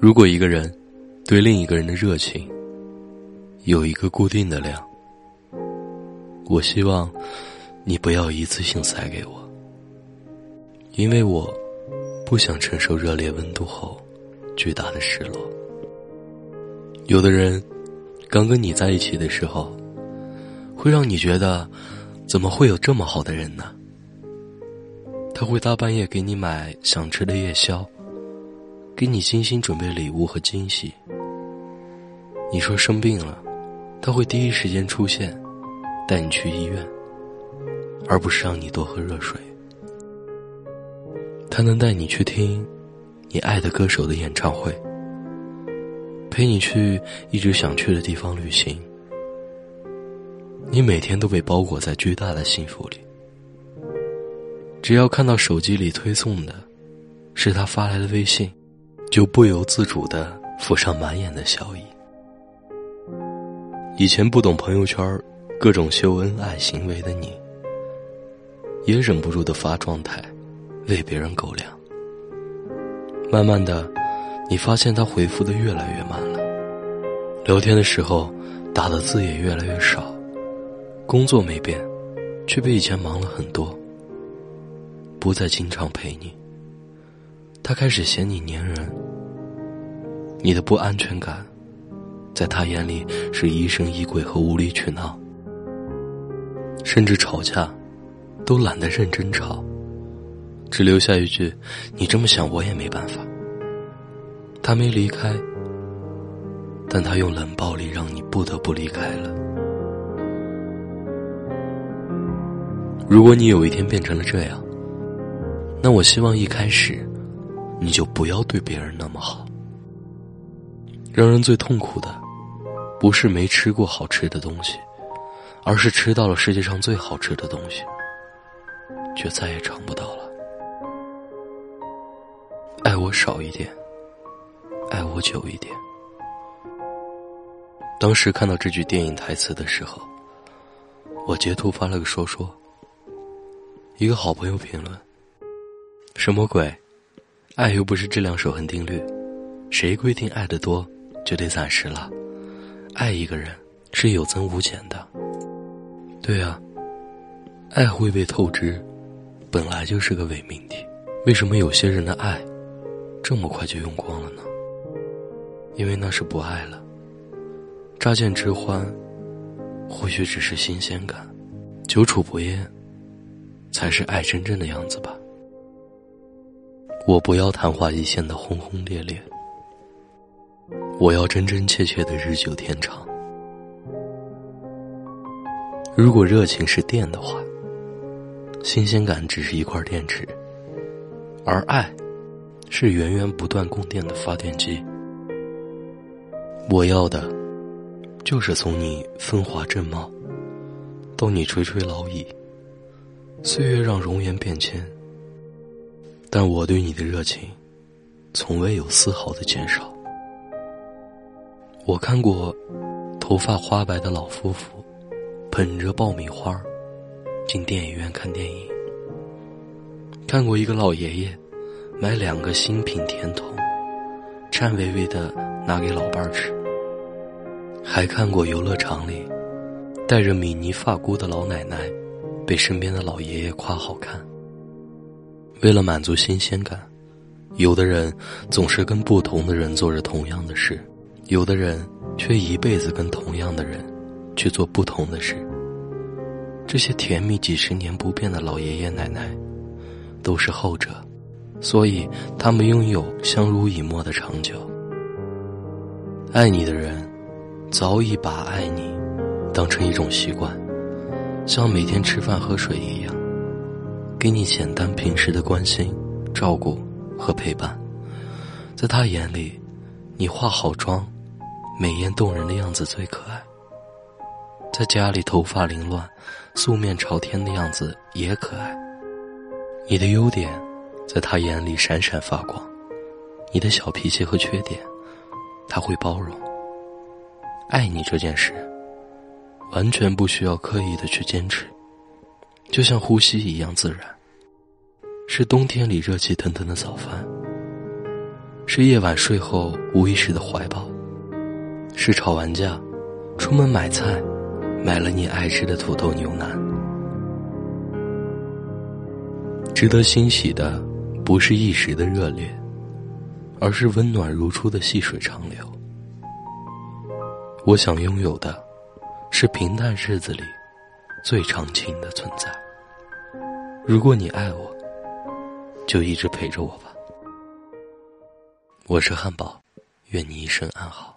如果一个人对另一个人的热情有一个固定的量，我希望你不要一次性塞给我，因为我不想承受热烈温度后巨大的失落。有的人刚跟你在一起的时候，会让你觉得怎么会有这么好的人呢？他会大半夜给你买想吃的夜宵，给你精心准备礼物和惊喜。你说生病了，他会第一时间出现，带你去医院，而不是让你多喝热水。他能带你去听你爱的歌手的演唱会，陪你去一直想去的地方旅行。你每天都被包裹在巨大的幸福里。只要看到手机里推送的，是他发来的微信，就不由自主的浮上满眼的笑意。以前不懂朋友圈各种秀恩爱行为的你，也忍不住的发状态，喂别人狗粮。慢慢的，你发现他回复的越来越慢了，聊天的时候打的字也越来越少，工作没变，却比以前忙了很多。不再经常陪你，他开始嫌你粘人。你的不安全感，在他眼里是疑神疑鬼和无理取闹，甚至吵架，都懒得认真吵，只留下一句：“你这么想，我也没办法。”他没离开，但他用冷暴力让你不得不离开了。如果你有一天变成了这样，那我希望一开始，你就不要对别人那么好。让人最痛苦的，不是没吃过好吃的东西，而是吃到了世界上最好吃的东西，却再也尝不到了。爱我少一点，爱我久一点。当时看到这句电影台词的时候，我截图发了个说说。一个好朋友评论。什么鬼？爱又不是质量守恒定律，谁规定爱的多就得暂时了？爱一个人是有增无减的。对啊，爱会被透支，本来就是个伪命题。为什么有些人的爱这么快就用光了呢？因为那是不爱了。乍见之欢，或许只是新鲜感；久处不厌，才是爱真正的样子吧。我不要昙花一现的轰轰烈烈，我要真真切切的日久天长。如果热情是电的话，新鲜感只是一块电池，而爱是源源不断供电的发电机。我要的，就是从你风华正茂，到你垂垂老矣，岁月让容颜变迁。但我对你的热情，从未有丝毫的减少。我看过头发花白的老夫妇，捧着爆米花进电影院看电影；看过一个老爷爷买两个新品甜筒，颤巍巍的拿给老伴儿吃；还看过游乐场里戴着米妮发箍的老奶奶，被身边的老爷爷夸好看。为了满足新鲜感，有的人总是跟不同的人做着同样的事，有的人却一辈子跟同样的人去做不同的事。这些甜蜜几十年不变的老爷爷奶奶，都是后者，所以他们拥有相濡以沫的长久。爱你的人，早已把爱你当成一种习惯，像每天吃饭喝水一样。给你简单平时的关心、照顾和陪伴，在他眼里，你化好妆、美艳动人的样子最可爱。在家里头发凌乱、素面朝天的样子也可爱。你的优点，在他眼里闪闪发光；你的小脾气和缺点，他会包容。爱你这件事，完全不需要刻意的去坚持。就像呼吸一样自然，是冬天里热气腾腾的早饭，是夜晚睡后无意识的怀抱，是吵完架，出门买菜，买了你爱吃的土豆牛腩。值得欣喜的，不是一时的热烈，而是温暖如初的细水长流。我想拥有的，是平淡日子里最长情的存在。如果你爱我，就一直陪着我吧。我是汉堡，愿你一生安好。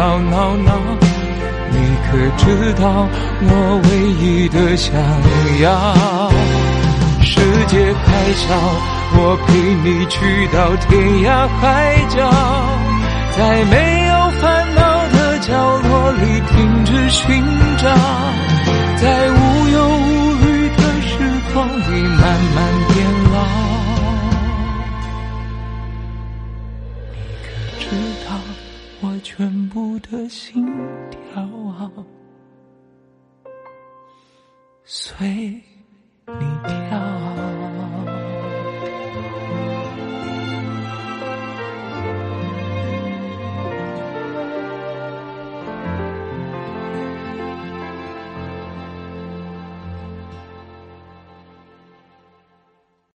吵闹闹。你可知道我唯一的想要？世界太小，我陪你去到天涯海角，在没有烦恼的角落里停止寻找，给你听。